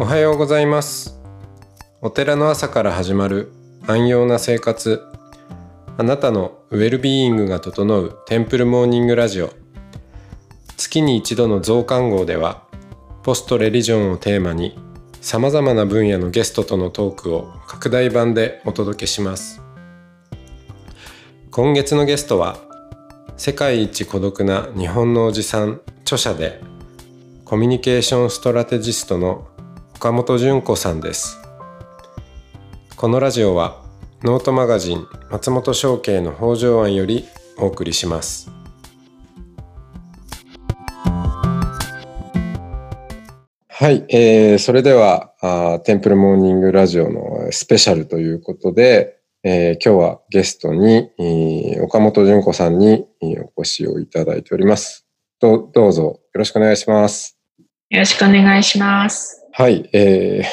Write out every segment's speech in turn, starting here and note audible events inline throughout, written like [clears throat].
おはようございます。お寺の朝から始まる安養な生活。あなたのウェルビーイングが整うテンプルモーニングラジオ。月に一度の増刊号ではポストレリジョンをテーマにさまざまな分野のゲストとのトークを拡大版でお届けします。今月のゲストは世界一孤独な日本のおじさん著者でコミュニケーションストラテジストの岡本純子さんです。このラジオはノートマガジン松本商家の北条庵よりお送りします。はい、えー、それではあテンプルモーニングラジオのスペシャルということで、えー、今日はゲストに、えー、岡本純子さんにお越しをいただいております。どどうぞよろしくお願いします。よろしくお願いします。はい、えー、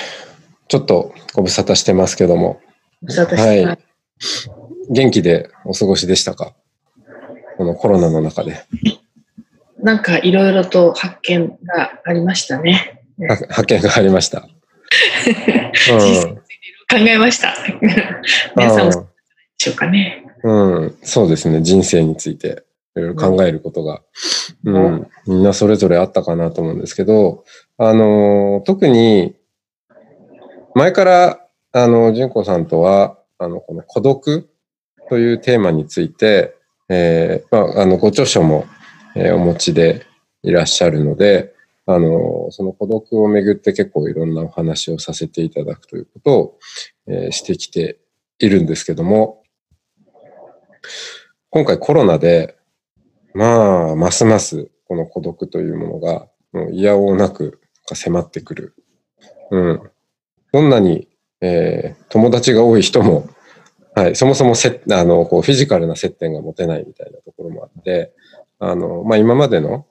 ちょっとご無沙汰してますけども。ご無沙汰して。はい。元気でお過ごしでしたか？このコロナの中で。なんかいろいろと発見がありましたね。発見がありました。うん、考えました。皆さんもでしょうかね。うん、そうですね。人生についていろいろ考えることが、うん、うん、みんなそれぞれあったかなと思うんですけど、あの、特に、前から、あの、純子さんとは、あの、この孤独というテーマについて、えー、まあ、あの、ご著書も、えー、お持ちでいらっしゃるので、あの、その孤独をめぐって結構いろんなお話をさせていただくということを、えー、してきているんですけども、今回コロナで、まあ、ますますこの孤独というものが、もう嫌おうなく迫ってくる。うん。どんなに、えー、友達が多い人も、はい、そもそもせあのこうフィジカルな接点が持てないみたいなところもあって、あの、まあ、今までの、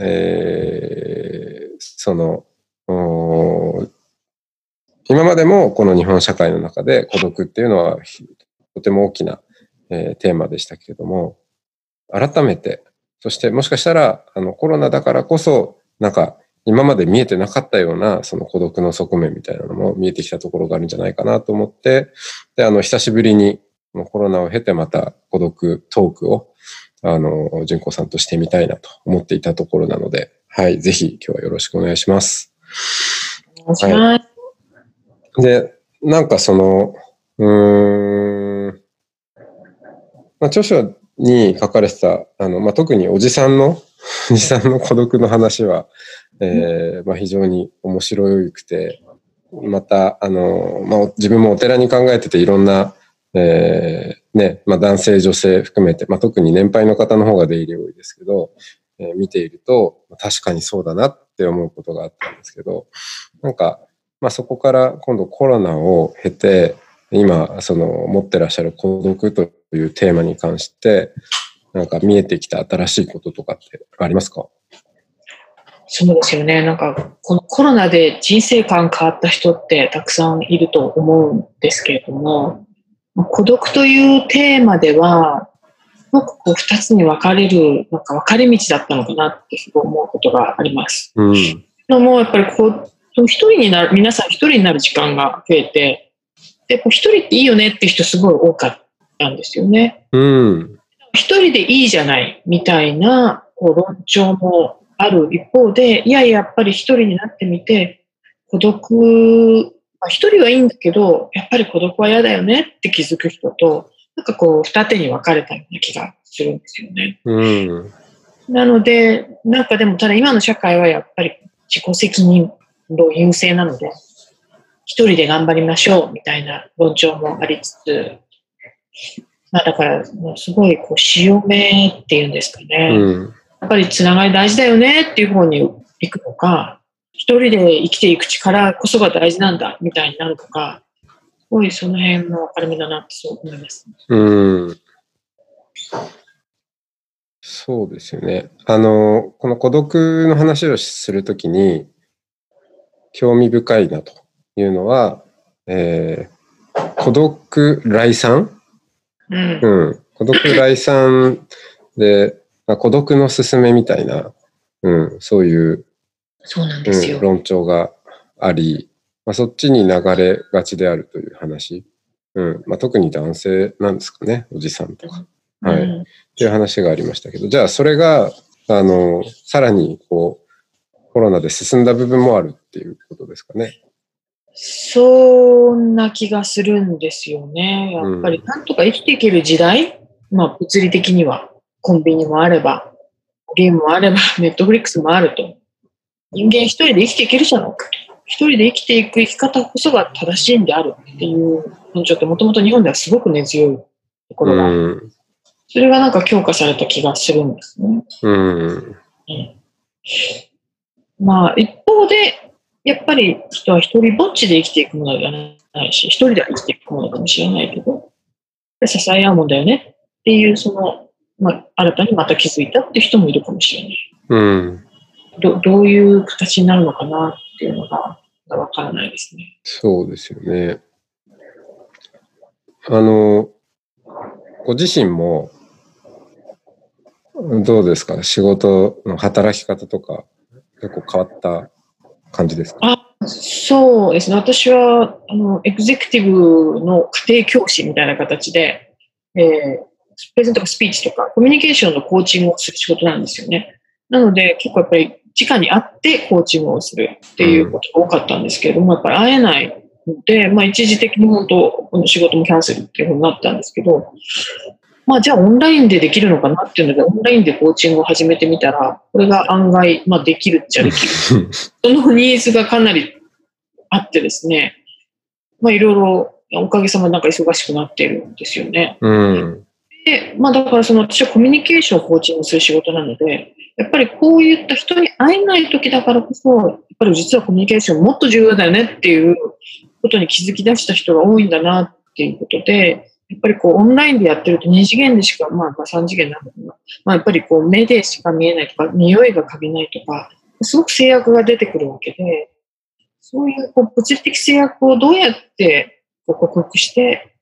えー、その、今までもこの日本社会の中で孤独っていうのはとても大きな、えー、テーマでしたけれども、改めて、そしてもしかしたらあのコロナだからこそ、なんか今まで見えてなかったような、その孤独の側面みたいなのも見えてきたところがあるんじゃないかなと思って、で、あの、久しぶりに、コロナを経てまた孤独トークを、あの、純子さんとしてみたいなと思っていたところなので、はい、ぜひ今日はよろしくお願いします。お願いします。はい、で、なんかその、うーん、まあ、著書に書かれてた、あの、まあ、特におじさんの、[laughs] おじさんの孤独の話は、えー、まあ、非常に面白くて、また、あの、まあ、自分もお寺に考えてていろんな、えー、ね、まあ、男性、女性含めて、まあ、特に年配の方の方が出入り多いですけど、えー、見ていると、確かにそうだなって思うことがあったんですけど、なんか、まあ、そこから今度コロナを経て、今、その、持ってらっしゃる孤独というテーマに関して、なんか見えてきた新しいこととかってありますか？そうですよね。なんか、このコロナで人生観変わった人ってたくさんいると思うんですけれども、孤独というテーマでは、すごくこう二つに分かれる、なんか分かれ道だったのかなって思うことがあります。うん。のもやっぱりこう、一人になる、皆さん一人になる時間が増えて、で、こう一人っていいよねって人すごい多かったんですよね。うん。一人でいいじゃないみたいなこう論調もある一方で、いやいや、やっぱり一人になってみて、孤独、まあ、一人はいいんだけど、やっぱり孤独は嫌だよねって気づく人と、なんかこう、二手に分かれたような気がするんですよね。うん、なので、なんかでも、ただ今の社会はやっぱり自己責任の優勢なので、一人で頑張りましょうみたいな論調もありつつ、まあだから、もうすごいこう、潮目っていうんですかね。うんやっぱりつながり大事だよねっていう方に行くのか、一人で生きていく力こそが大事なんだみたいになるのか、すごいその辺の分かれ目だなってそう思います。うん。そうですよね。あの、この孤独の話をするときに、興味深いなというのは、えー、孤独来産、うん、うん。孤独来産で、まあ、孤独のすすめみたいな、うん、そういう、そうなんですよ、うん、論調があり、まあ、そっちに流れがちであるという話。うん。まあ、特に男性なんですかね、おじさんとか。はい。うんっていう話がありましたけど、じゃあそれが、あの、さらにこう、コロナで進んだ部分もあるっていうことですかね。そんな気がするんですよね。やっぱりなんとか生きていける時代、まあ物理的にはコンビニもあれば、ゲームもあれば、[laughs] ネットフリックスもあると。人間一人で生きていけるじゃん。一人で生きていく生き方こそが正しいんであるっていう風潮ってもともと日本ではすごく根強いとこうろが、ん。それがなんか強化された気がするんですね。うん。まあ一方で、やっぱり人は一人ぼっちで生きていくものではないし、一人では生きていくものかもしれないけど、支え合うもんだよねっていう、その、まあ、新たにまた気づいたっていう人もいるかもしれない。うん。どどういう形になるのかなっていうのがわからないですね。そうですよね。あの、ご自身も、どうですか？仕事の働き方とか、結構変わった感じですか？あそうですね。私は、あの、エグゼクティブの家庭教師みたいな形で、えープレゼントとかスピーチとか、コミュニケーションのコーチングをする仕事なんですよね。なので、結構やっぱり、直に会ってコーチングをするっていうことが多かったんですけれども、やっぱり会えないので、まあ一時的に本当、この仕事もキャンセルっていうふうになったんですけど、まあじゃあオンラインでできるのかなっていうので、オンラインでコーチングを始めてみたら、これが案外、まあできるっちゃできる。[laughs] そのニーズがかなりあってですね、まあいろいろおかげさまでなんか忙しくなっているんですよね。うん。で、まあだからその私はコミュニケーションをコーチングする仕事なので、やっぱりこういった人に会えない時だからこそ、やっぱり実はコミュニケーションもっと重要だよねっていうことに気づき出した人が多いんだなっていうことで、やっぱりこうオンラインでやってると2次元でしか、まあまあ3次元なのかな。まあやっぱりこう目でしか見えないとか、匂いが嗅げないとか、すごく制約が出てくるわけで、そういうこう物理的制約をどうやってこう克服して、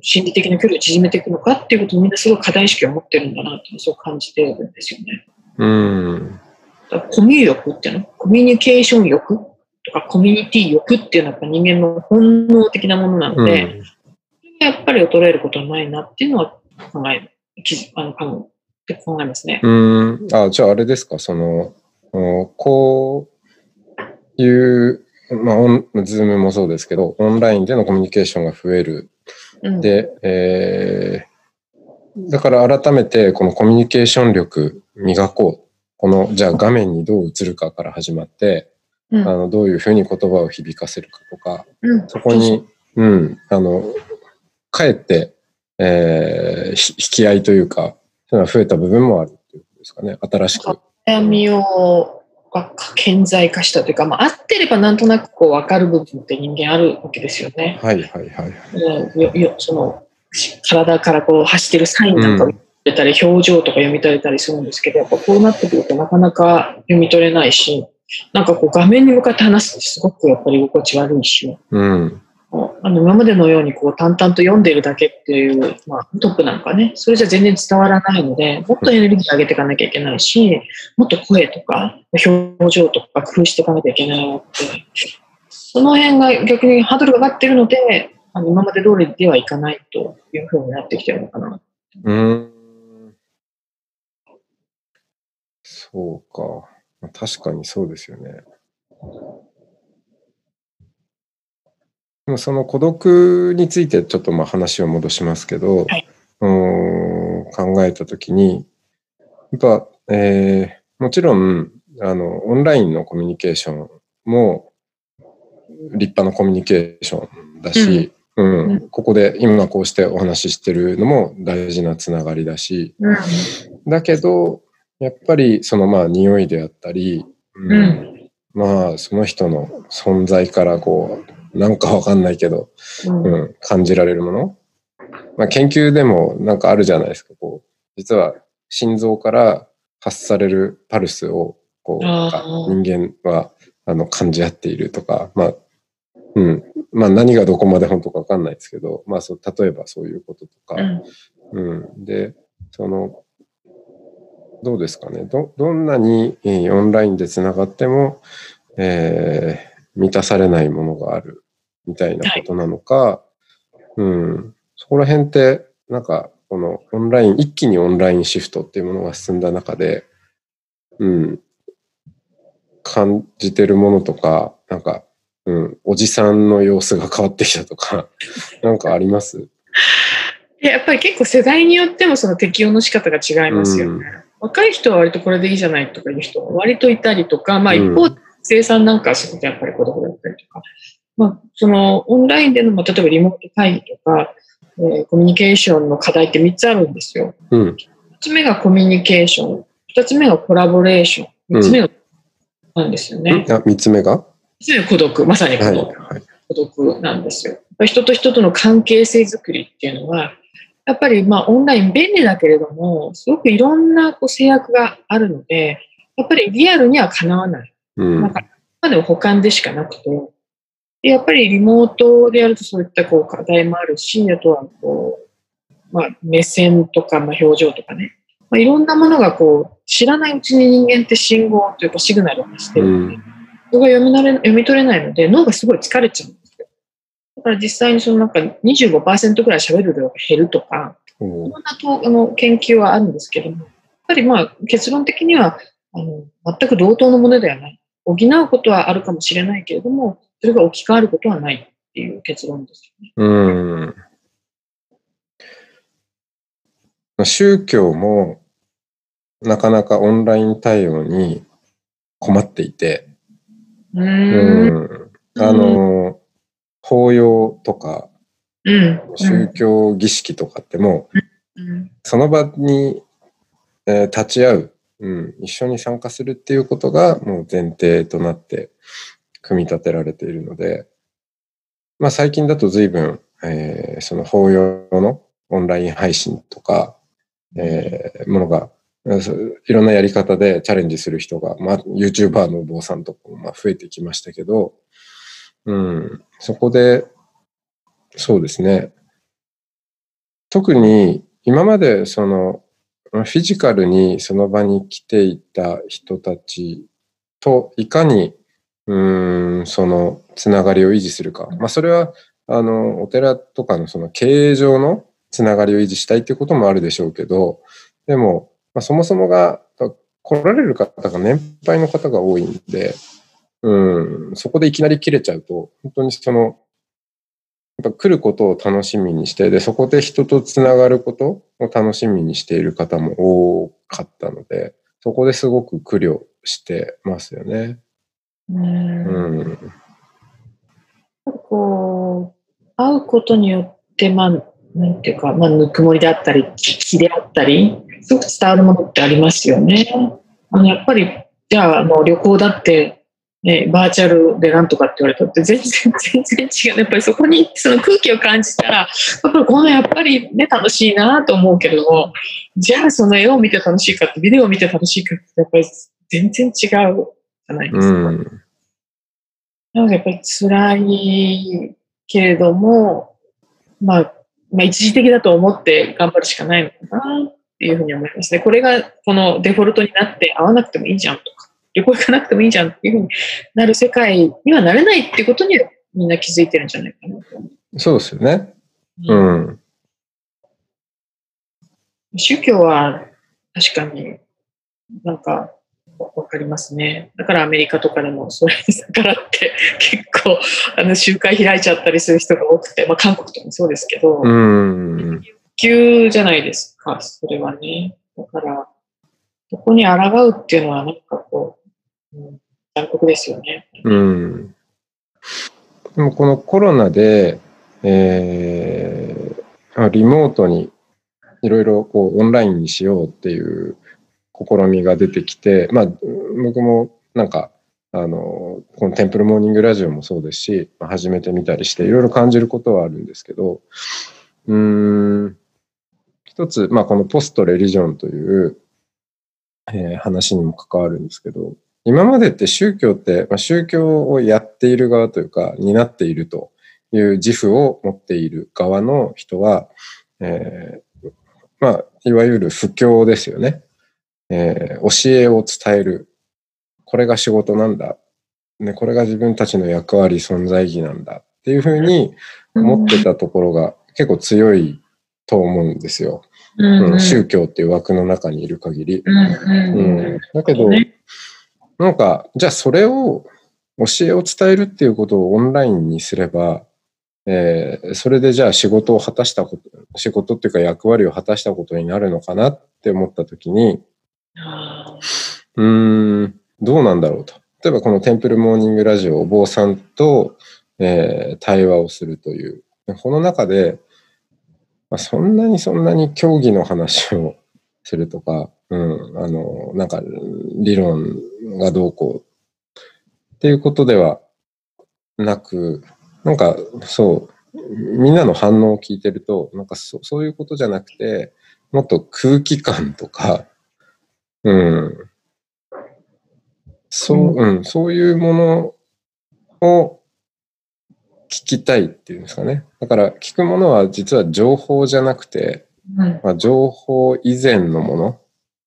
心理的な距離を縮めていくのかっていうことをみんなすごい課題意識を持ってるんだなってそう感じてるんですよね。うん。コミュ力っていうの？コミュニケーション欲？とかコミュニティ欲っていうのはやっぱ人間の本能的なものなので、うん。やっぱり衰えることはないなっていうのは考え、あの考え考えますね。うん。あ、じゃああれですか、その、おこういう、まあ、オン、 Zoomもそうですけど、オンラインでのコミュニケーションが増える。うん、で、えー、だから改めてこのコミュニケーション力磨こう。この、じゃあ画面にどう映るかから始まって、うんあの、どういうふうに言葉を響かせるかとか、うんそこに、うん、あの、かえって、えーひ引き合いというか、そういうのが増えた部分もあるっていうことですかね。新しく。悩みをが顕在化したというか、まあ、合ってればなんとなくこう分かる部分って人間あるわけですよね。はいはいはい。うんよよそのし体からこう走ってるサインなんかを読み取れたり、表情とか読み取れたりするんですけど、やっぱこうなってくるとなかなか読み取れないし、なんかこう画面に向かって話すってすごくやっぱり居心地悪いし、うん。あの今までのようにこう淡々と読んでいるだけっていう、まあ、トップなんかね、それじゃ全然伝わらないので、もっとエネルギー上げていかなきゃいけないし、もっと声とか表情とか工夫していかなきゃいけないなって、その辺が逆にハードルが上がってるので、あの今まで通りではいかないというふうになってきてるのかな。うん。そうか。確かにそうですよね。その孤独についてちょっとまあ話を戻しますけど、はい。うん考えたときに、やっぱ、えーもちろん、あの、オンラインのコミュニケーションも立派なコミュニケーションだし、うん。うん。ここで今こうしてお話ししてるのも大事なつながりだし、うん。だけど、やっぱりそのまあ匂いであったり、うん。うん。まあその人の存在からこう、なんかわかんないけど、うんうん、感じられるもの。まあ研究でもなんかあるじゃないですか、こう、実は心臓から発されるパルスを、こう、人間はあの感じ合っているとか、まあ、うん。まあ何がどこまで本当かわかんないですけど、まあそう、例えばそういうこととか、うんうん。で、その、どうですかね。ど、どんなに、えーオンラインでつながっても、えー満たされないものがあるみたいなことなのか、うん。そこら辺って、なんか、このオンライン、一気にオンラインシフトっていうものが進んだ中で、うん。感じてるものとか、なんか、うん、おじさんの様子が変わってきたとか、[laughs] なんかあります？いややっぱり結構世代によってもその適用の仕方が違いますよね。若い人は割とこれでいいじゃないとかいう人も割といたりとか、まあ一方、生産なんかはすごくやっぱり孤独だったりとか、まあそのオンラインでの、まあ、例えばリモート会議とか、えーコミュニケーションの課題って3つあるんですよ。うん。1つ目がコミュニケーション、2つ目がコラボレーション、3つ目がなんですよね。あ、三つ目が？3つ目が孤独、まさに孤はい。独。はい。孤独なんですよ。人と人との関係性づくりっていうのは、やっぱりまあオンライン便利だけれども、すごくいろんなこう制約があるので、やっぱりリアルにはかなわない。うん。なんか、までも補完でしかなくて、でやっぱりリモートでやるとそういったこう課題もあるし、あとはこう、まあ、目線とか、まあ、表情とかね、まあ、いろんなものがこう知らないうちに人間って信号というかシグナルを発してるので、うんそれが読み慣れ読み取れないので脳がすごい疲れちゃうんですよ。だから実際にそのなんか25%ぐらい喋る量が減るとか、いおろんなとあの研究はあるんですけども、やっぱりまあ結論的にはあの全く同等のものではない。補うことはあるかもしれないけれども、それが置き換わることはないっていう結論ですよね。うん。宗教もなかなかオンライン対応に困っていて、うんん。あの、法要とかうん。宗教儀式とかってもううん。その場に、えー立ち会う、うん、一緒に参加するっていうことがもう前提となって組み立てられているので、まあ最近だと随分、えーその法要のオンライン配信とか、えーものが、いろんなやり方でチャレンジする人が、まあ YouTuber のお坊さんとかもまあ増えてきましたけど、うん、そこで、そうですね、特に今までそのフィジカルにその場に来ていた人たちといかにうーんそのつながりを維持するか。まあそれはあのお寺とかのその経営上のつながりを維持したいっていうこともあるでしょうけど、でも、まあ、そもそもが来られる方が年配の方が多いんで、うん、そこでいきなり切れちゃうと、本当にそのやっぱ来ることを楽しみにして、で、そこで人とつながることを楽しみにしている方も多かったので、そこですごく苦慮してますよね。うんうん。こう、会うことによって、まあ、なんていうか、まあ、ぬくもりであったり、気であったり、すごく伝わるものってありますよね。あのやっぱり、じゃあ、あの旅行だって、ね、バーチャルでなんとかって言われたって全然、全然違う。やっぱりそこにその空気を感じたら、やっぱりこのやっぱりね、楽しいなと思うけれども、じゃあその絵を見て楽しいかって、ビデオを見て楽しいかって、やっぱり全然違うじゃないですか。うん。なんかやっぱり辛いけれども、まあ、まあ一時的だと思って頑張るしかないのかなっていうふうに思いますね。これがこのデフォルトになって会わなくてもいいじゃんとか、旅行行かなくてもいいじゃんっていうふうになる世界にはなれないってことにみんな気づいてるんじゃないかなと思そうですよね。う。うん。宗教は確かになんかわかりますね。だからアメリカとかでもそれに逆らって [laughs] 結構あの集会開いちゃったりする人が多くて、まあ韓国とかもそうですけど、うん。急じゃないですか、それはね。だから、そこに抗うっていうのはなんかこう、うん、残酷ですよね。うん。でもこのコロナで、えー、リモートにいろいろこうオンラインにしようっていう試みが出てきて、まあ、僕もなんか、あの、このテンプルモーニングラジオもそうですし、まあ始めてみたりしていろいろ感じることはあるんですけど、うん、一つ、まあこのポストレリジョンという、えー話にも関わるんですけど、今までって宗教って、まあ、宗教をやっている側というか、担っているという自負を持っている側の人は、えーまあ、いわゆる布教ですよね。えー教えを伝える。これが仕事なんだ。ね、これが自分たちの役割、存在意義なんだっていうふうに思ってたところが結構強いと思うんですよ。うんうん宗教っていう枠の中にいる限り。うんううんん、だけど、ねなんか、じゃあそれを教えを伝えるっていうことをオンラインにすれば、えーそれでじゃあ仕事を果たしたこと、仕事っていうか役割を果たしたことになるのかなって思ったときに、あうん、どうなんだろうと。例えばこのテンプルモーニングラジオ、お坊さんと、えー対話をするという。この中で、まあ、そんなにそんなに競技の話をするとか、うん、あの、なんか理論がどうこうっていうことではなく、なんかそう、みんなの反応を聞いてると、なんかそそういうことじゃなくて、もっと空気感とか、うん、そう、うん、そういうものを聞きたいっていうんですかね。だから聞くものは実は情報じゃなくて、うんまあ、情報以前のもの、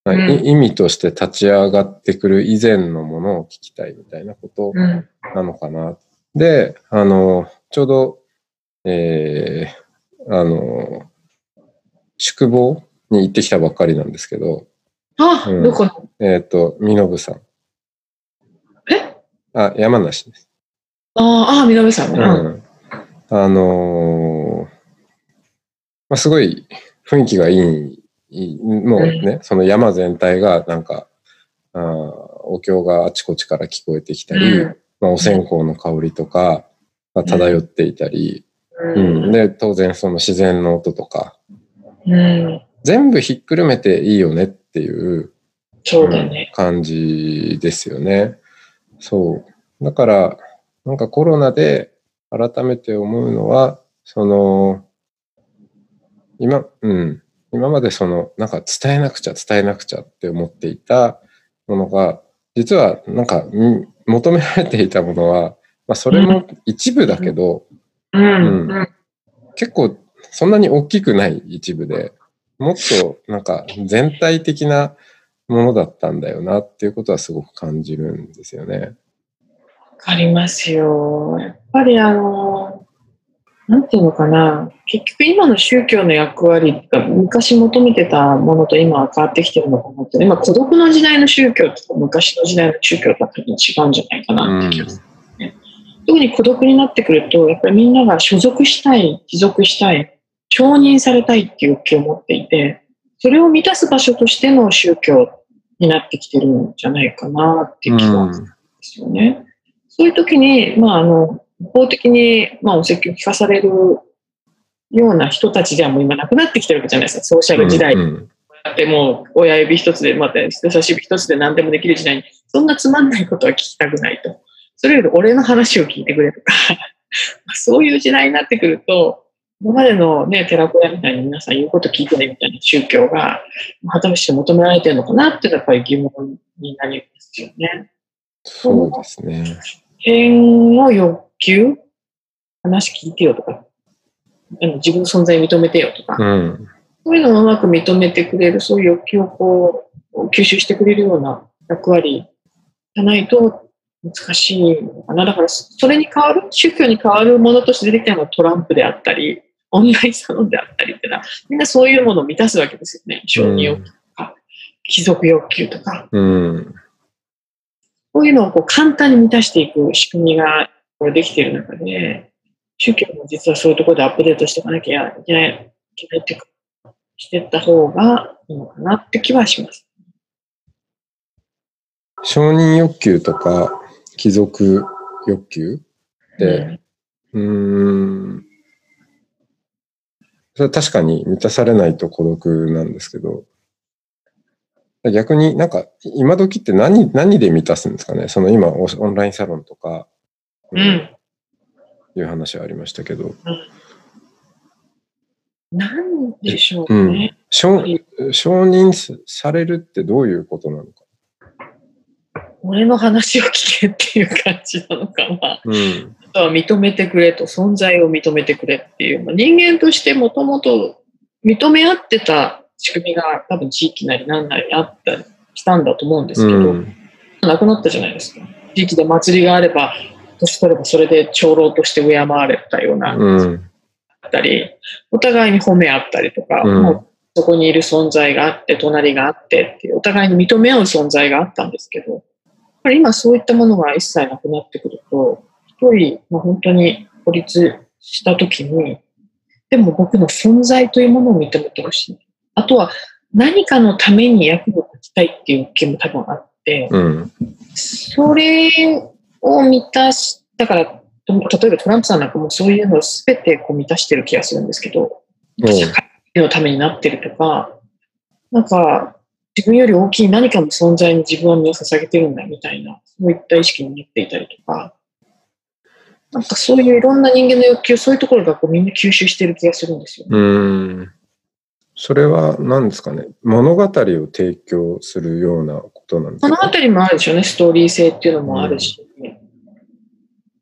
まあ意味として立ち上がってくる以前のものを聞きたいみたいなことうん。なのかな。で、あの、ちょうど、えー、あの、宿坊に行ってきたばっかりなんですけど、あ、うん。どこの？えっ、と、身延さん。え？あ、山梨です。あーあー、みのべさんね。ううん。ん。あのーまあ、すごい雰囲気がいい、もうね、その山全体がなんか、あーお経があちこちから聞こえてきたり、うん。まあ、お線香の香りとかが漂っていたり、ううん。で、当然その自然の音とか、うん全部ひっくるめていいよねっていうそうだね。感じですよね。そう。だから、なんかコロナで改めて思うのは、その、今、うん、今までその、なんか伝えなくちゃ伝えなくちゃって思っていたものが、実はなんか、うん求められていたものは、まあそれも一部だけど、うん結構そんなに大きくない一部で、もっとなんか全体的なものだったんだよなっていうことはすごく感じるんですよね。わかりますよ。やっぱりあの、なんていうのかな、結局今の宗教の役割が昔求めてたものと今は変わってきてるのかなって、今孤独の時代の宗教と昔の時代の宗教とは多分違うんじゃないかなって気がする、ね特に孤独になってくると、やっぱりみんなが所属したい、帰属したい、承認されたいっていう欲求を持っていて、それを満たす場所としての宗教になってきてるんじゃないかなって気がするんですよね。そういう時に、まあ、あの、一方的に、まあ、お説教を聞かされるような人たちではもう今なくなってきてるわけじゃないですか。ソーシャル時代うんうんでもう親指一つで、また人差し指一つで何でもできる時代に、そんなつまんないことは聞きたくないと。それより俺の話を聞いてくれとか、[laughs] そういう時代になってくると、今までのね、寺子屋みたいに皆さん言うこと聞いてねみたいな宗教が、果たして求められてるのかなっていうのはやっぱり疑問になりますよね。そうですね。変の欲求？話聞いてよとか、あの自分の存在認めてよとか、うん。そういうのをうまく認めてくれる、そういう欲求をこう、吸収してくれるような役割がないと難しいのかな。だから、それに変わる、宗教に変わるものとして出てきたのがトランプであったり、オンラインサロンであったりってみんなそういうものを満たすわけですよね。承認欲求とか、貴族欲求とか。うん。こういうのをこう簡単に満たしていく仕組みがこれできている中で、宗教も実はそういうところでアップデートしていかなきゃいけない、いけないっていうか、していった方がいいのかなって気はします。承認欲求とか貴族欲求って、うーん。それは確かに満たされないと孤独なんですけど、逆になんか今時って何、何で満たすんですかね？その今オオンラインサロンとか、うん。うん。いう話はありましたけど、なんでしょううん承認されるってどういうことなのか。俺の話を聞けっていう感じなのかな。うん。あとは認めてくれと、存在を認めてくれっていう、まあ、人間としてもともと認め合ってた仕組みが多分地域なり何なりあったりしたんだと思うんですけど、うん。なくなったじゃないですか。地域で祭りがあれば、年取ればそれで長老として敬われたような、うん。あったり、お互いに褒め合ったりとか、うんもうそこにいる存在があって、隣があってっていう、お互いに認め合う存在があったんですけど、ぱり今そういったものが一切なくなってくると、一人、まあ、本当に孤立したときに、でも僕の存在というものを認めてほしい。あとは何かのために役に立ちたいっていう気も多分あって、うん。それを満たし、だから、例えばトランプさんなんかもそういうのを全てこう満たしてる気がするんですけど、うん社会のためになってるとか、なんか自分より大きい何かの存在に自分は身を捧げてるんだみたいな、そういった意識になっていたりとか、なんかそういういろんな人間の欲求、そういうところがこうみんな吸収してる気がするんですよね。うん。それは何ですかね？物語を提供するようなことなんですか？あたりもあるでしょうね、ストーリー性っていうのもあるし。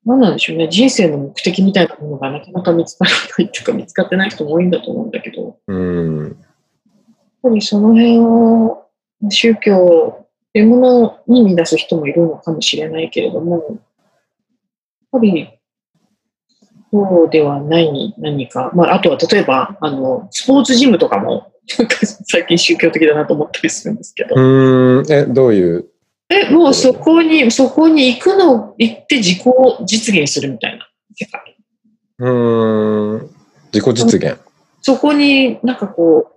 何なんでしょうね、人生の目的みたいなものがなかなか見つからないっていうか、見つかってない人も多いんだと思うんだけど、うん。やっぱりその辺を宗教っていうものに見出す人もいるのかもしれないけれども、やっぱりそうではない何か、まあ、あとは例えばあのスポーツジムとかもなんか最近宗教的だなと思ったりするんですけど、うん。え、どういう？え、もうそこに、そこに行くの、行って自己実現するみたいな世界。うん。自己実現。そこになんかこう、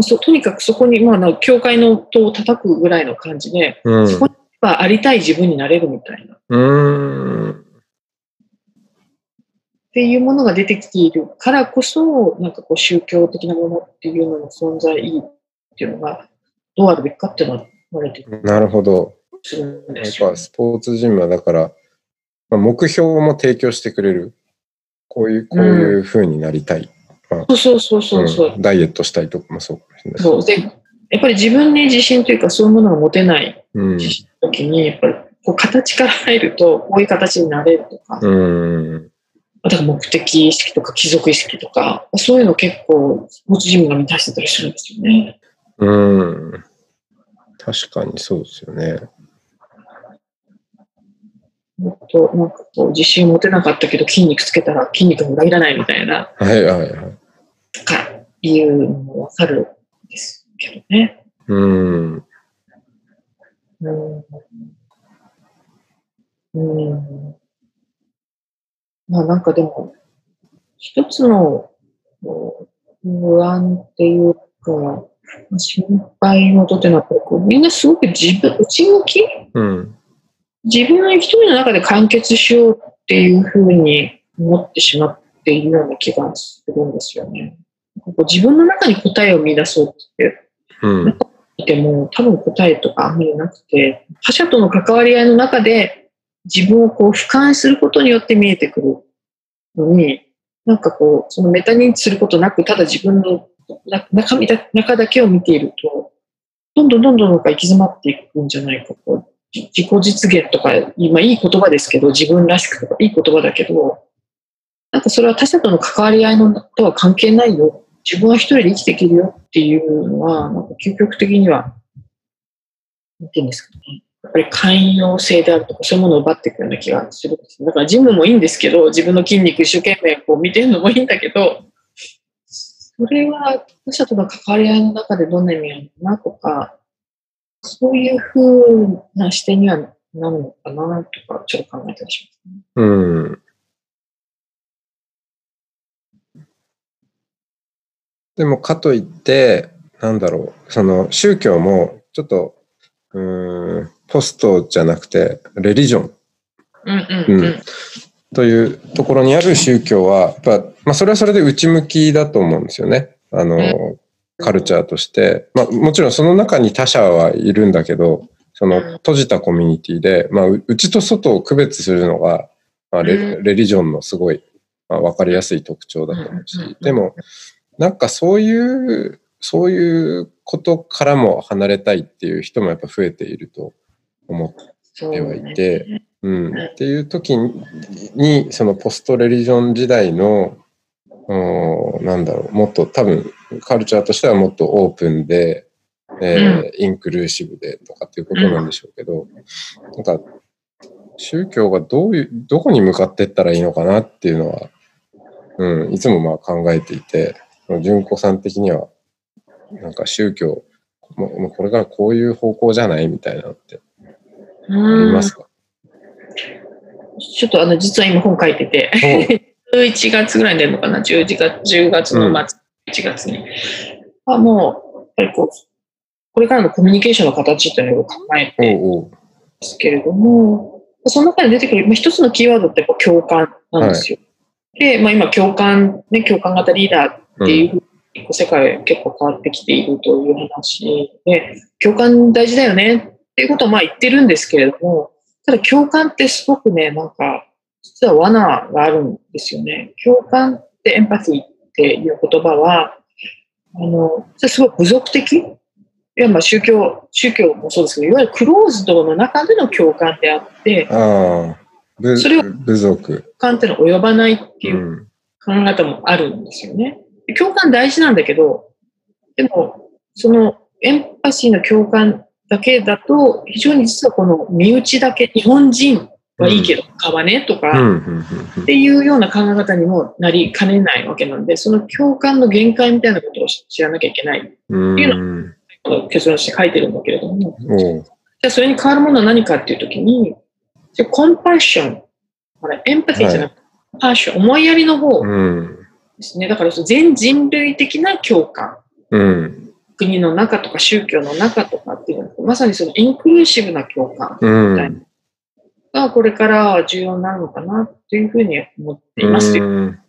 そとにかくそこに、まあな、教会の戸を叩くぐらいの感じで、うん。そこにはありたい自分になれるみたいな。っうん。ていうものが出てきているからこそ、なんかこう宗教的なものっていうのの存在意義っていうのがどうあるべきかっていうのは言われてるなるほど。するんなんですよか。スポーツジムはだから、まあ、目標も提供してくれる。こういう、こういう風になりたい。そうそうそうそうそう。うんダイエットしたいとかもそうかもしれない。そうでやっぱり自分に自信というかそういうものが持てないうん。時に、やっぱりこう形から入ると、こういう形になれるとか、うん。だから目的意識とか貴族意識とか、そういうの結構、スポーツジムが満たしてたりするんですよね。うん。確かにそうですよね。もっと、なんかこう、自信持てなかったけど筋肉つけたら筋肉も裏切らないみたいな、はいはいはい。かいうのもわかるんですけどね。うん。うん。うん。まあなんかでも、一つの不安っていうか、心配事っていうのは、みんなすごく自分、内向き？うん。自自分一人の中で完結しようっていうふうに思ってしまっているような気がするんですよね。こう自分の中に答えを見出そうってうん。いても多分答えとかあんまりなくて、他者との関わり合いの中で自分をこう俯瞰することによって見えてくるのに、なんかこう、そのメタ認知することなく、ただ自分のな中身だ中だけを見ていると、どんどんどんどんなんか行き詰まっていくんじゃないかと。じ自己実現とか、今いい言葉ですけど、自分らしくとかいい言葉だけど、なんかそれは他者との関わり合いのとは関係ないよ。自分は一人で生きていけるよっていうのは、なんか究極的には、なんていうんですかね。やっぱり寛容性であるとか、そういうものを奪っていくような気がするんです。だからジムもいいんですけど、自分の筋肉一生懸命こう見てるのもいいんだけど、それは他者との関わり合いの中でどんな意味あるのかなとか、そういうふうな視点にはなるのかなとか、ちょっと考えたりします、ね。うん。でも、かといって、なんだろう、その宗教も、ちょっと、うーん、ポストじゃなくて、レリジョンうんうんうん。うん。というところにある宗教は、やっぱ、まあ、それはそれで内向きだと思うんですよね。あの、カルチャーとして。まあ、もちろんその中に他者はいるんだけど、その閉じたコミュニティで、まあ、う内と外を区別するのが、まあ、レうん。レリジョンのすごい、まあ、分かりやすい特徴だと思ううん。うん。うん。しでも、なんかそういう、そういうことからも離れたいっていう人もやっぱ増えていると思ってはいて、うん、っていう時に、そのポストレリジョン時代の、うんなんだろう、もっと多分カルチャーとしてはもっとオープンで、えーインクルーシブでとかっていうことなんでしょうけど、なんか、宗教がどういう、どこに向かっていったらいいのかなっていうのは、うん、いつもまあ考えていて、純子さん的には、なんか宗教、もうこれからこういう方向じゃないみたいなのってありうんますか、ちょっとあの、実は今本書いてて、11 [laughs] 月ぐらいに出るのかな、10月 ,10 月の末、1月に。あもう、やっぱりこう、これからのコミュニケーションの形っていうのを考えてですけれども、その中で出てくる、まあ、一つのキーワードってやっぱ共感なんですよ。で、まあ、今共感、ね、共感型リーダーっていうふうに世界結構変わってきているという話で、共感大事だよねっていうことはまあ言ってるんですけれども、ただ共感ってすごくね、なんか、実は罠があるんですよね。共感ってエンパシーっていう言葉は、あの、すごい部族的いや、まあ宗教、宗教もそうですけど、いわゆるクローズドの中での共感であって、あそれを部族。共感っていうのは及ばないってう。いうん考え方もあるんですよね。共感大事なんだけど、でも、そのエンパシーの共感だけだと、非常に実はこの身内だけ、日本人はいいけど、他はねとうん、か、うん、っていうような考え方にもなりかねないわけなんで、その共感の限界みたいなことを知らなきゃいけない。うん。っていううん。結論して書いてるんだけれども、じゃあそれに変わるものは何かっていうときに、コンパッション、これエンパシーじゃなくて、パッション、思いやりの方うん。ですね。だからその全人類的な共感、うん。国の中とか宗教の中とかっていうのは、まさにそのインクルーシブな共感うん。がこれから重要になるのかなっていうふうに思っていますよ。うん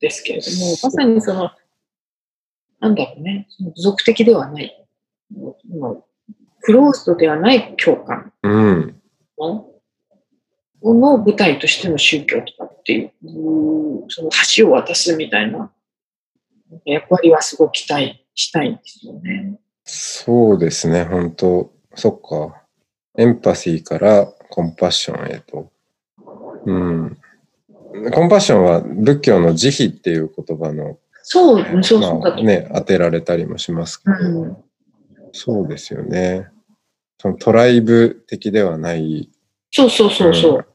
ですけれども、まさにその、なんだろうね、その部族的ではない、クローズドではない共感うん。のの舞台としての宗教とかっていう、その橋を渡すみたいな役割はすごく期待したいんですよね。そうですね、本当そっか。エンパシーからコンパッションへと。うん。コンパッションは仏教の慈悲っていう言葉の、そう、そうそう。まあね、当てられたりもしますけど、うん、そうですよね。そのトライブ的ではない。そうそうそうそう、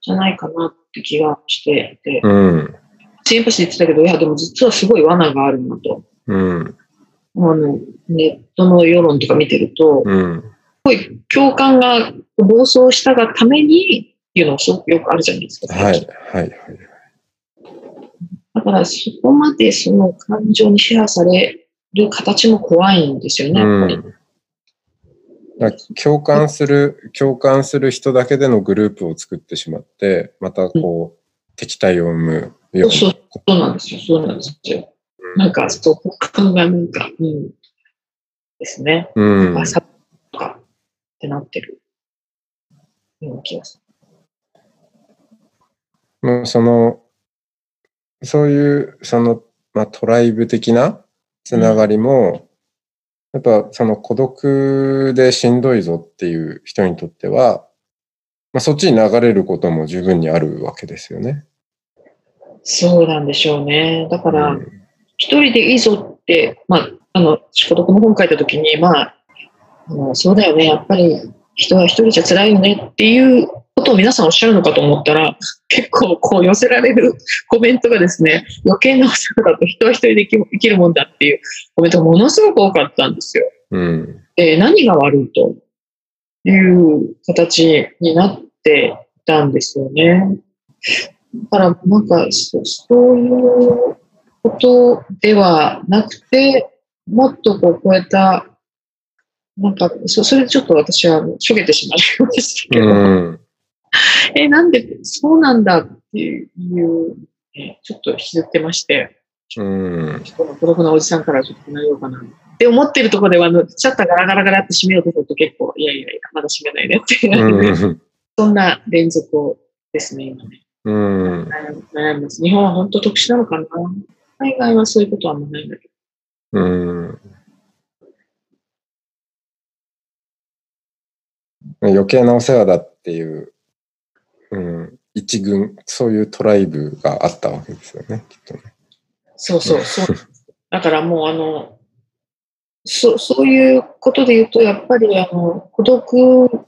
じゃないかなって気がしていて、うん。チームシ言ってたけど、いや、でも実はすごい罠があるなと。うん。あの、ネットの世論とか見てると、うん。すごい共感が暴走したがためにっていうのがすごくよくあるじゃないですか。はい、はい、はい。だからそこまでその感情に支配される形も怖いんですよね、やっぱり。うん共感する、共感する人だけでのグループを作ってしまって、またこう、敵対を生むようそうそう、そうなんですよ、そうなんですよ。なんか、そう、交換がなんか、うん、ですね。な。うん。あ、さとかってなってるような気がすもうその、そういう、その、まあ、トライブ的なつながりも、やっぱその孤独でしんどいぞっていう人にとっては、まあ、そっちに流れることも十分にあるわけですよね。る。そうなんでしょうね。だから、うん一人でいいぞって、まあ、あの、孤独の本書いたときに、まあ、あのそうだよね、やっぱり人は一人じゃ辛いよねっていうことを皆さんおっしゃるのかと思ったら、結構こう寄せられる [laughs] コメントがですね、余計なお世話だと人は一人で生きるもんだっていうコメントがものすごく多かったんですよ。うん。で、何が悪いと？いう形になっていたんですよね。だから、なんかそ、そういうことではなくて、もっとこう超えた、なんか、そそれでちょっと私はしょげてしまいましたけど、うん。[laughs] え、なんでそうなんだっていう、ねちょっと引きずってまして、うん。この孤独なおじさんからちょっと離れようかなって思ってるところでは、あのシャッターガラガラガラって閉めようとすると結構、いやいやいや、まだ閉めないねっていう、うん。そんな連続をですね、今ね、うん。悩みます。日本は本当特殊なのかな？海外はそういうことはあんまないんだけど。うん。余計なお世話だっていう、うん、一軍、そういうトライブがあったわけですよね、きっとね。そうそう、[laughs] そう。だからもうあの、そそういうことで言うと、やっぱりあの孤独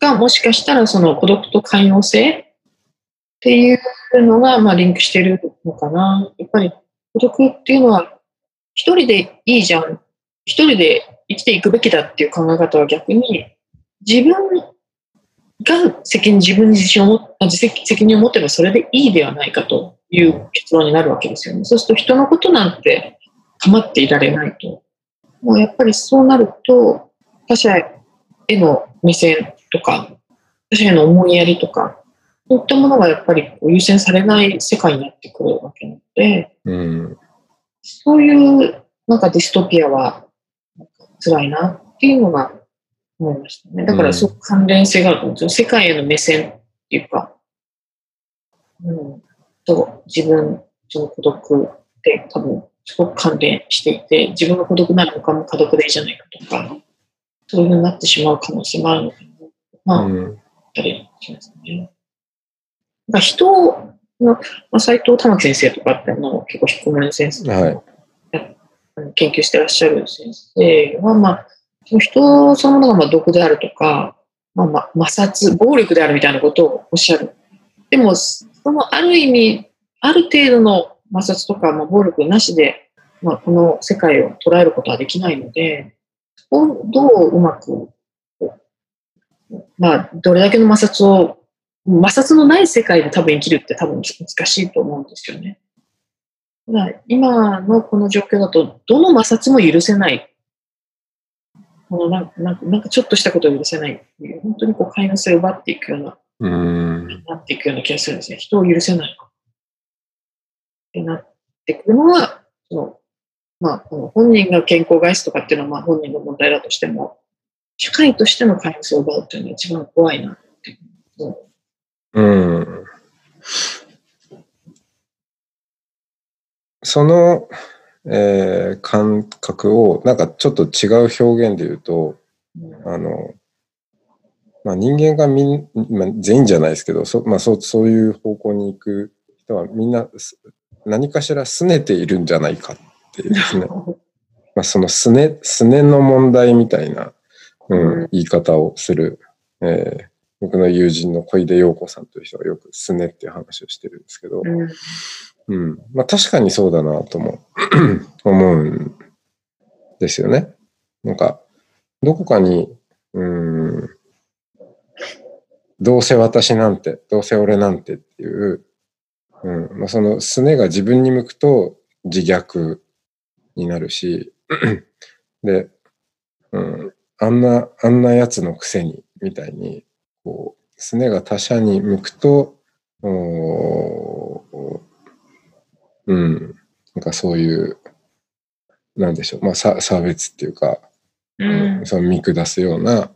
がもしかしたらその孤独と寛容性っていうのがまあリンクしてるのかな。やっぱり孤独っていうのは一人でいいじゃん。一人で生きていくべきだっていう考え方は逆に自分が責任、自分に自信を持自責任を持てばそれでいいではないかという結論になるわけですよね。そうすると人のことなんて構っていられないと。もうやっぱりそうなると他者への目線とか、他者への思いやりとか、そういったものがやっぱり優先されない世界になってくるわけなので、うん。そういうなんかディストピアは辛いなっていうのが思いましたね。だからすごく関連性があると思うんですよ。世界への目線っていうか、うん、と自分、その孤独って多分すごく関連していて、自分が孤独なら他も孤独でいいじゃないかとか、そういうふうになってしまう可能性もあるのかな。まあ、うん、たりしますね。まあ、人の、まあ、斎藤玉木先生とかっての結構引きこもりの先生、はい、研究してらっしゃる先生は、まあ、人そのものがまあ毒であるとか、まあ、ま摩擦、暴力であるみたいなことをおっしゃる。でも、そのある意味、ある程度の摩擦とか、まあ、暴力なしで、まあ、この世界を捉えることはできないので、そこをどううまく、まあ、どれだけの摩擦を、摩擦のない世界で多分生きるって多分難しいと思うんですよね。今のこの状況だと、どの摩擦も許せない。このなんかなんかちょっとしたことを許せないっていう、本当にこう、寛容性を奪っていくような、うんなっていくような気がするんですね。人を許せない。ってなってくるのは、そのまあ、この本人が健康害質とかっていうのはまあ本人の問題だとしても、社会としての寛容性を奪うっていうのが一番怖いなってうん。その、えー、感覚を、なんかちょっと違う表現で言うと、うん、あの、まあ、人間がみん、まあ、全員じゃないですけど、そ,、まあ、そうそういう方向に行く人はみんな何かしら拗ねているんじゃないかっていうですね。まあ、その拗ね、拗ねの問題みたいな、うん、言い方をする、えー、僕の友人の小出陽子さんという人がよく拗ねっていう話をしてるんですけど、うん。まあ確かにそうだなとも [clears throat] 思うんですよね。なんか、どこかに、うん、どうせ私なんて、どうせ俺なんてっていう、うんまあ、そのすねが自分に向くと自虐になるし、[clears throat] で、うん、あんな、あんなやつのくせに、みたいに、こう、すねが他者に向くと、うん、なんかそういう、なんでしょう、まあ、差別っていうか、うん、その見下すような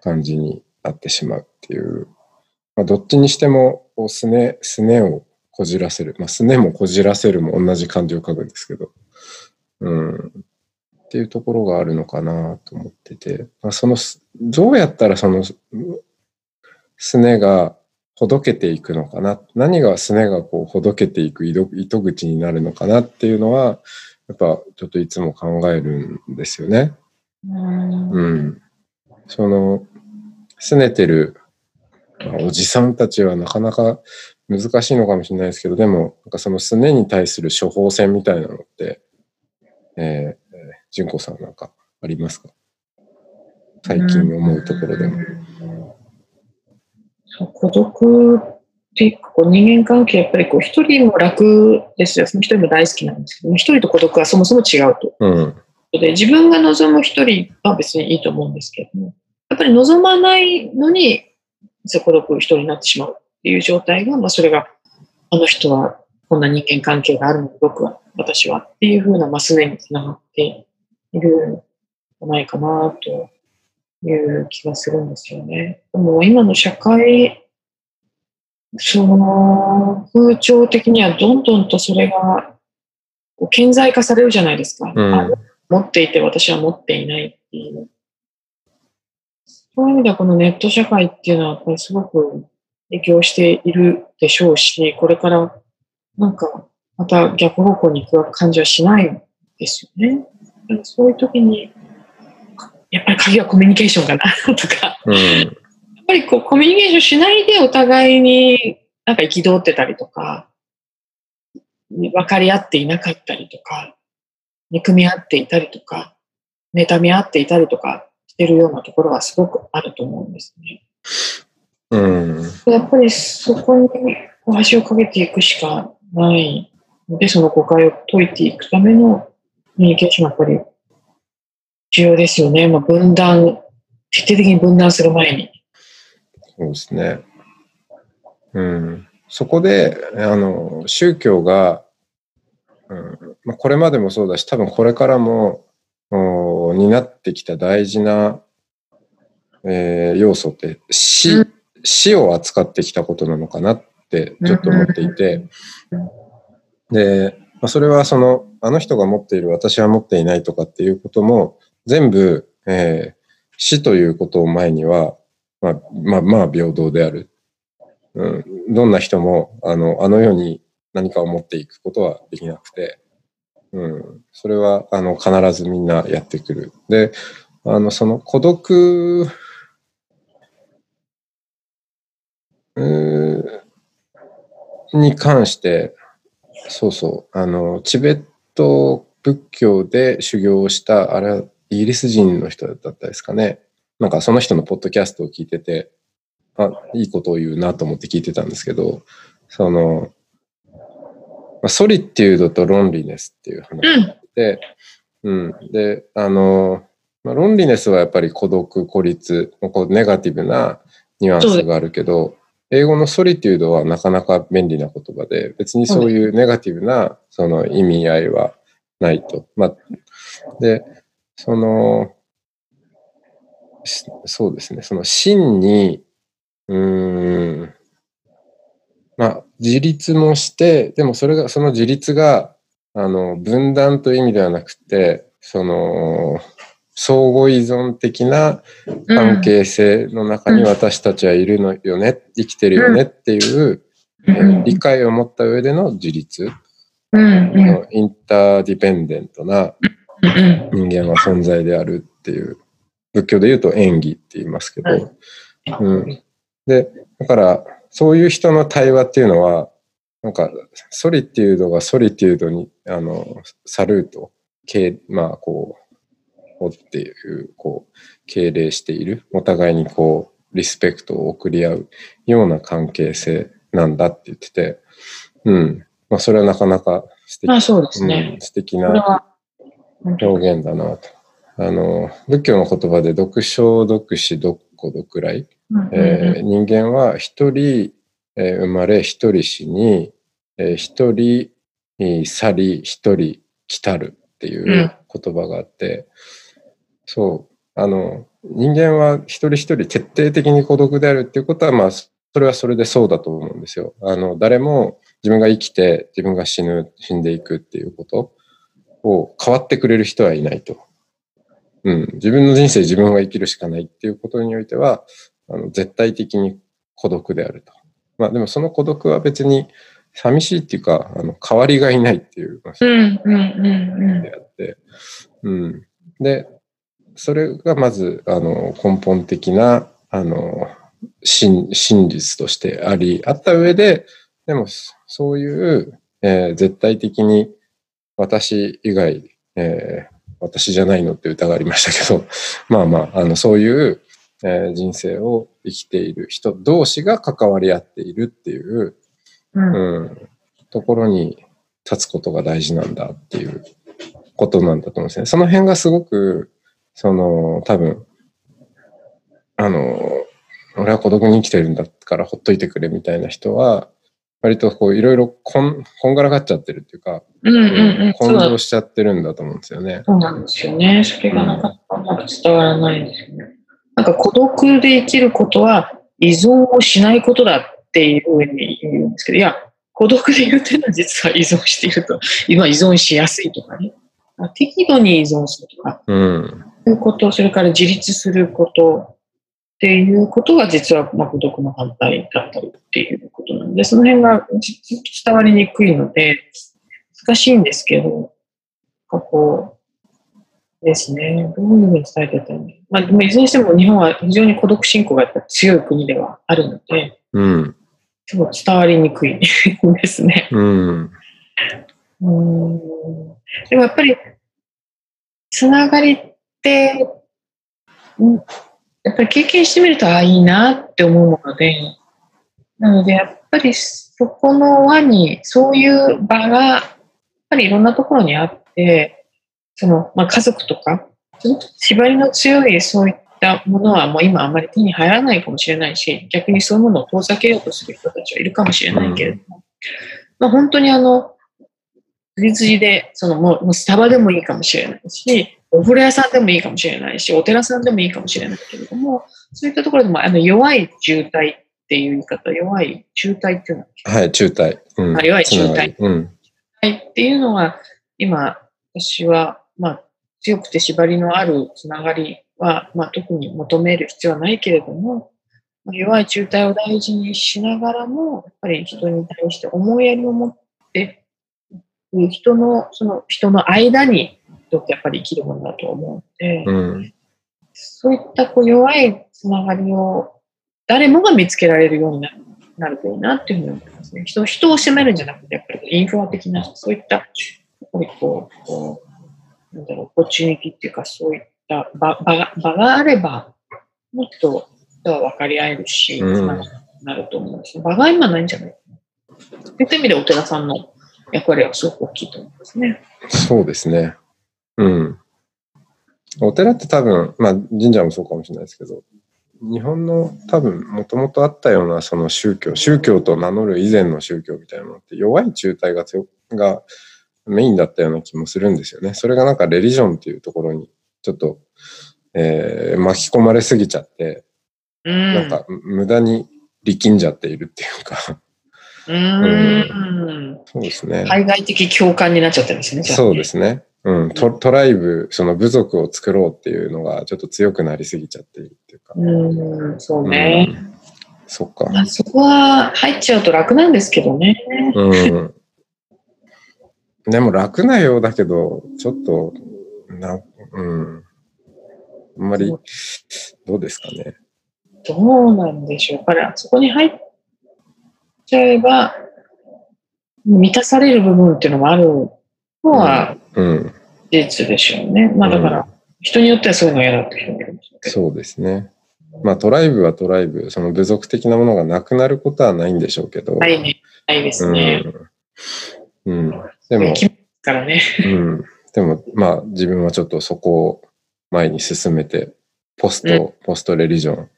感じになってしまうっていう、まあ、どっちにしても、こう、すね、すねをこじらせる。まあ、すねもこじらせるも同じ漢字を書くんですけど、うん。っていうところがあるのかなと思ってて、まあ、その、どうやったらその、すねがほどけていくのかな。何がすねがこうほどけていく糸口になるのかなっていうのは、やっぱちょっといつも考えるんですよね。うん。うん。その、拗ねてる、まあ、おじさんたちはなかなか難しいのかもしれないですけど、でも、なんかそのすねに対する処方箋みたいなのって、えー、純子さんなんかありますか？最近思うところでも。そう孤独っていうかこう人間関係やっぱりこう一人も楽ですよ。その一人も大好きなんですけど、一人と孤独はそもそも違うと。うん、で自分が望む一人は別にいいと思うんですけども、やっぱり望まないのに孤独一人になってしまうっていう状態が、まあ、それがあの人はこんな人間関係があるので僕は私はっていうふうな、まあ、すねにつながっているんじゃないかなという気がするんですよね。でも今の社会、その風潮的にはどんどんとそれが顕在化されるじゃないですか。うん、持っていて私は持っていないっていう。そういう意味ではこのネット社会っていうのはやっぱりすごく影響しているでしょうし、これからなんかまた逆方向に行く感じはしないですよね。そういう時に、やっぱり鍵はコミュニケーションかな [laughs] とか、うん。やっぱりこうコミュニケーションしないでお互いになんか憤ってたりとか、分かり合っていなかったりとか、憎み合っていたりとか、妬み合っていたりとかしてるようなところはすごくあると思うんですね。うん。やっぱりそこにお橋をかけていくしかないので、その誤解を解いていくためのコミュニケーションはやっぱり重要ですよね。まあ、分断、徹底的に分断する前に。そうですね。うん。そこで、あの、宗教が、うんまあ、これまでもそうだし、多分これからも、お担ってきた大事な、えー要素って死、うん死を扱ってきたことなのかなってちょっと思っていて、で、まあ、それはその、あの人が持っている私は持っていないとかっていうことも、全部、えー死ということを前には、まあ、まあ、まあ、平等である。うん、どんな人も、あの、あの世に何かを持っていくことはできなくて、うん、それは、あの、必ずみんなやってくる。で、あの、その孤独、うーに関して、そうそう、あの、チベット仏教で修行をした、あれイギリス人の人だったですかね。なんかその人のポッドキャストを聞いてて、あ、いいことを言うなと思って聞いてたんですけど、その、まあソリテュードとロンリネスっていう話うん。で、うん。で、あの、まあ、ロンリネスはやっぱり孤独、孤立、こうネガティブなニュアンスがあるけど、英語のソリテュードはなかなか便利な言葉で、別にそういうネガティブなその意味合いはないと。まあ、で、その、しそうですね、その真に、うーん、まあ、自立もして、でもそれが、その自立が、あの、分断という意味ではなくて、その、相互依存的な関係性の中に私たちはいるのよね、生きてるよねっていう、えー理解を持った上での自立、うん。うん。インターディペンデントなうん。人間は存在であるっていう、仏教で言うと演技って言いますけど、はい。うん。で、だから、そういう人の対話っていうのは、なんか、ソリテュードがソリテュードに、あの、サルート、敬まあ、こう、おっていう、こう、敬礼している、お互いにこう、リスペクトを送り合うような関係性なんだって言ってて、うん。まあ、それはなかなか素敵。まあそうですね。うん、素敵な表現だなと。あの、仏教の言葉で読書、読死、読古、読来？うんえー人間は一人、えー生まれ、一人死に、えー一人えー去り、一人来たるっていう言葉があって、そう、あの、人間は一人一人徹底的に孤独であるっていうことは、まあ、それはそれでそうだと思うんですよ。あの、誰も自分が生きて自分が死ぬ、死んでいくっていうことを変わってくれる人はいないと。うん、自分の人生自分が生きるしかないっていうことにおいては、あの絶対的に孤独であると。まあでもその孤独は別に寂しいっていうか、あの代わりがいないっていう、まあうん。うん。うん。であって、うん。で、それがまず、あの、根本的な、あの、真真実としてあり、あった上で、でも、そそういう、えー絶対的に私以外、えー私じゃないのって歌がありましたけど、[laughs] まあまあ、あの、そういう、えー人生を生きている人同士が関わり合っているっていう、うん。うん、ところに立つことが大事なんだっていうことなんだと思うんですね。その辺がすごく、その、多分、あの、俺は孤独に生きてるんだからほっといてくれみたいな人は、割とこういろいろこんこんがらがっちゃってるっていうか、うん。うん。うん。混同しちゃってるんだと思うんですよね。そうなんですよね。それがなかなかうまく伝わらないんですよね。なんか孤独で生きることは依存をしないことだっていうふうに言うんですけど、いや、孤独でいるっていうのは実は依存していると、今依存しやすいとかね。あ適度に依存するとか、うん。いうこと、それから自立することっていうことが実はまあ孤独の反対だったりっていうことなので、その辺がじ伝わりにくいので、難しいんですけど、なんかこう、ですね。どういうふうに伝えてたんだまあ、でもいずれにしても日本は非常に孤独信仰がやっぱ強い国ではあるので、うん。すごい伝わりにくいですね。うん。うーんでもやっぱり、つながりって、うんやっぱり経験してみると、ああ、いいなって思うもので、なので、やっぱりそこの輪に、そういう場が、やっぱりいろんなところにあって、その、まあ、家族とか、すごく縛りの強いそういったものはもう今あまり手に入らないかもしれないし、逆にそういうものを遠ざけようとする人たちはいるかもしれないけれども、まあ、本当にあの、辻辻で、そのもうもうスタバでもいいかもしれないし、お風呂屋さんでもいいかもしれないし、お寺さんでもいいかもしれないけれども、そういったところでもあの弱い渋滞っていう言い方、弱い渋滞っていうのははい、中退。うん。あ弱い中うん。はいっていうのは、今、私は、まあ、強くて縛りのあるつながりは、まあ、特に求める必要はないけれども、まあ弱い中退を大事にしながらも、やっぱり人に対して思いやりを持って、人の、その人の間に、人ってやっぱり生きるものだと思うので、うん。そういったこう弱いつながりを誰もが見つけられるようになるなるといいなっていうふうに思いますね。人人を責めるんじゃなくて、やっぱりインフラ的な、そういった、やっぱりこう、こうなんだろう、オポチュニティっていうか、そういった場場が場があれば、もっと人は分かり合えるし、なると思うんです場が今ないんじゃないかな。そういった意味でお寺さんの役割はすごく大きいと思いますね。そうですね。うん。お寺って多分、まあ神社もそうかもしれないですけど、日本の多分もともとあったようなその宗教、宗教と名乗る以前の宗教みたいなものって弱い中体が強がメインだったような気もするんですよね。それがなんかレリジョンっていうところにちょっと、えー巻き込まれすぎちゃって、うん。なんか無駄に力んじゃっているっていうか、うーん。そうですね。海外的共感になっちゃってるんですねそうですね。うん、トトライブ、その部族を作ろうっていうのがちょっと強くなりすぎちゃっているっていうか。うーん、そうね。うんそっか。まあ、そこは入っちゃうと楽なんですけどね。うん。でも楽なようだけど、ちょっと、な、うん。あんまり、どうですかね。どうなんでしょう。やっぱりそこに入っちゃえば、満たされる部分っていうのもあるのはうん。事実でしょうね。まあだから、人によってはそういうのが嫌だって人もいるんでしょうけど。そうですね。まあトライブはトライブ、その部族的なものがなくなることはないんでしょうけど。ないね。ないですね。うん。うん。でも、からね。うん。でも、まあ、自分はちょっとそこを前に進めて、ポスト、ポストレリジョ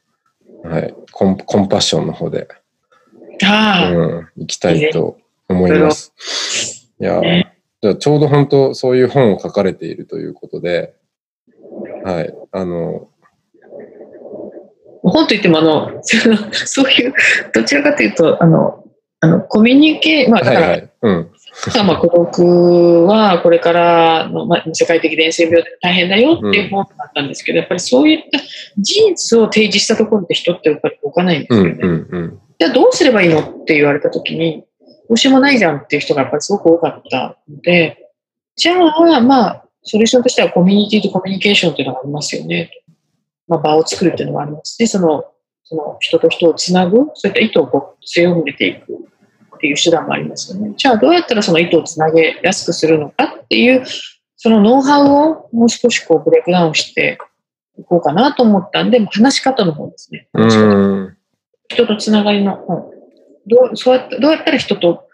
ン、はい、コン、コンパッションの方で、ああ、うん、行きたいと思います。いやちょうど本当そういう本を書かれているということで、はい、あの、本といっても、あの、[laughs] そういう、どちらかというと、あの、あのコミュニケーまあ、だから、はいはい、うん、まあ、孤独はこれからの、まあ、世界的伝染病で大変だよっていう本だったんですけど、やっぱりそういった事実を提示したところで人ってやっぱり動かないんですうん、よね。うん、うん、じゃあどうすればいいのって言われたときに、どうしようもないじゃんっていう人がやっぱりすごく多かったので、じゃあ、まあ、ソリューションとしてはコミュニティとコミュニケーションっていうのがありますよね。まあ、場を作るっていうのもありますし、その、その人と人をつなぐ、そういった糸をこう強めていくっていう手段もありますよね。じゃあどうやったらその糸をつなげやすくするのかっていう、そのノウハウをもう少しこうブレイクダウンしていこうかなと思ったんで、話し方の方ですね。人とつながりの本。どうそうやってどうやったら人と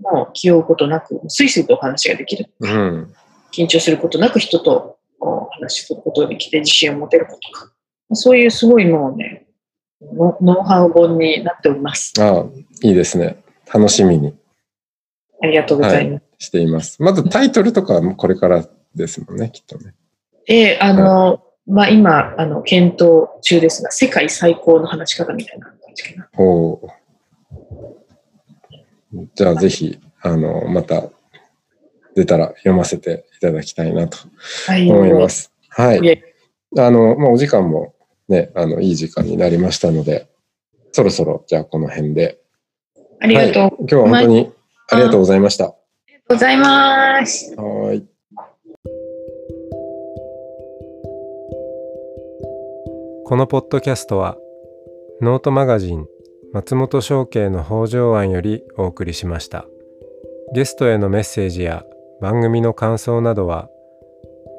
もう気負うことなく、スイスイとお話ができる。うん、緊張することなく人とこう話することができて自信を持てることか。そういうすごいもうね、ノノウハウ本になっております。ああ、いいですね。楽しみにありがとうございます。しています。まずタイトルとかはこれからですもんね、きっとね。で、あの、まあ、今、あの、検討中ですが、世界最高の話し方みたいな感じかな。おーじゃあぜひ、あの、また出たら読ませていただきたいなとはい。思います。はいいえ。あの、まあ、お時間もね、あの、いい時間になりましたので、そろそろ、じゃあこの辺で。ありがとうはい、今日は本当にありがとうございました。ございます。はーい。このポッドキャストはノートマガジン松本紹圭の方丈庵よりお送りしました。ゲストへのメッセージや番組の感想などは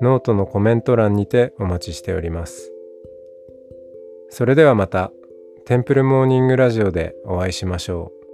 ノートのコメント欄にてお待ちしております。それではまたテンプルモーニングラジオでお会いしましょう。